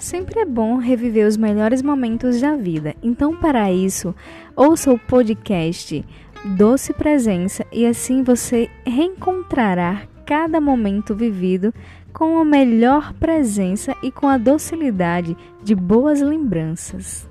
Sempre é bom reviver os melhores momentos da vida. Então, para isso, ouça o podcast Doce Presença e assim você reencontrará cada momento vivido com a melhor presença e com a docilidade de boas lembranças.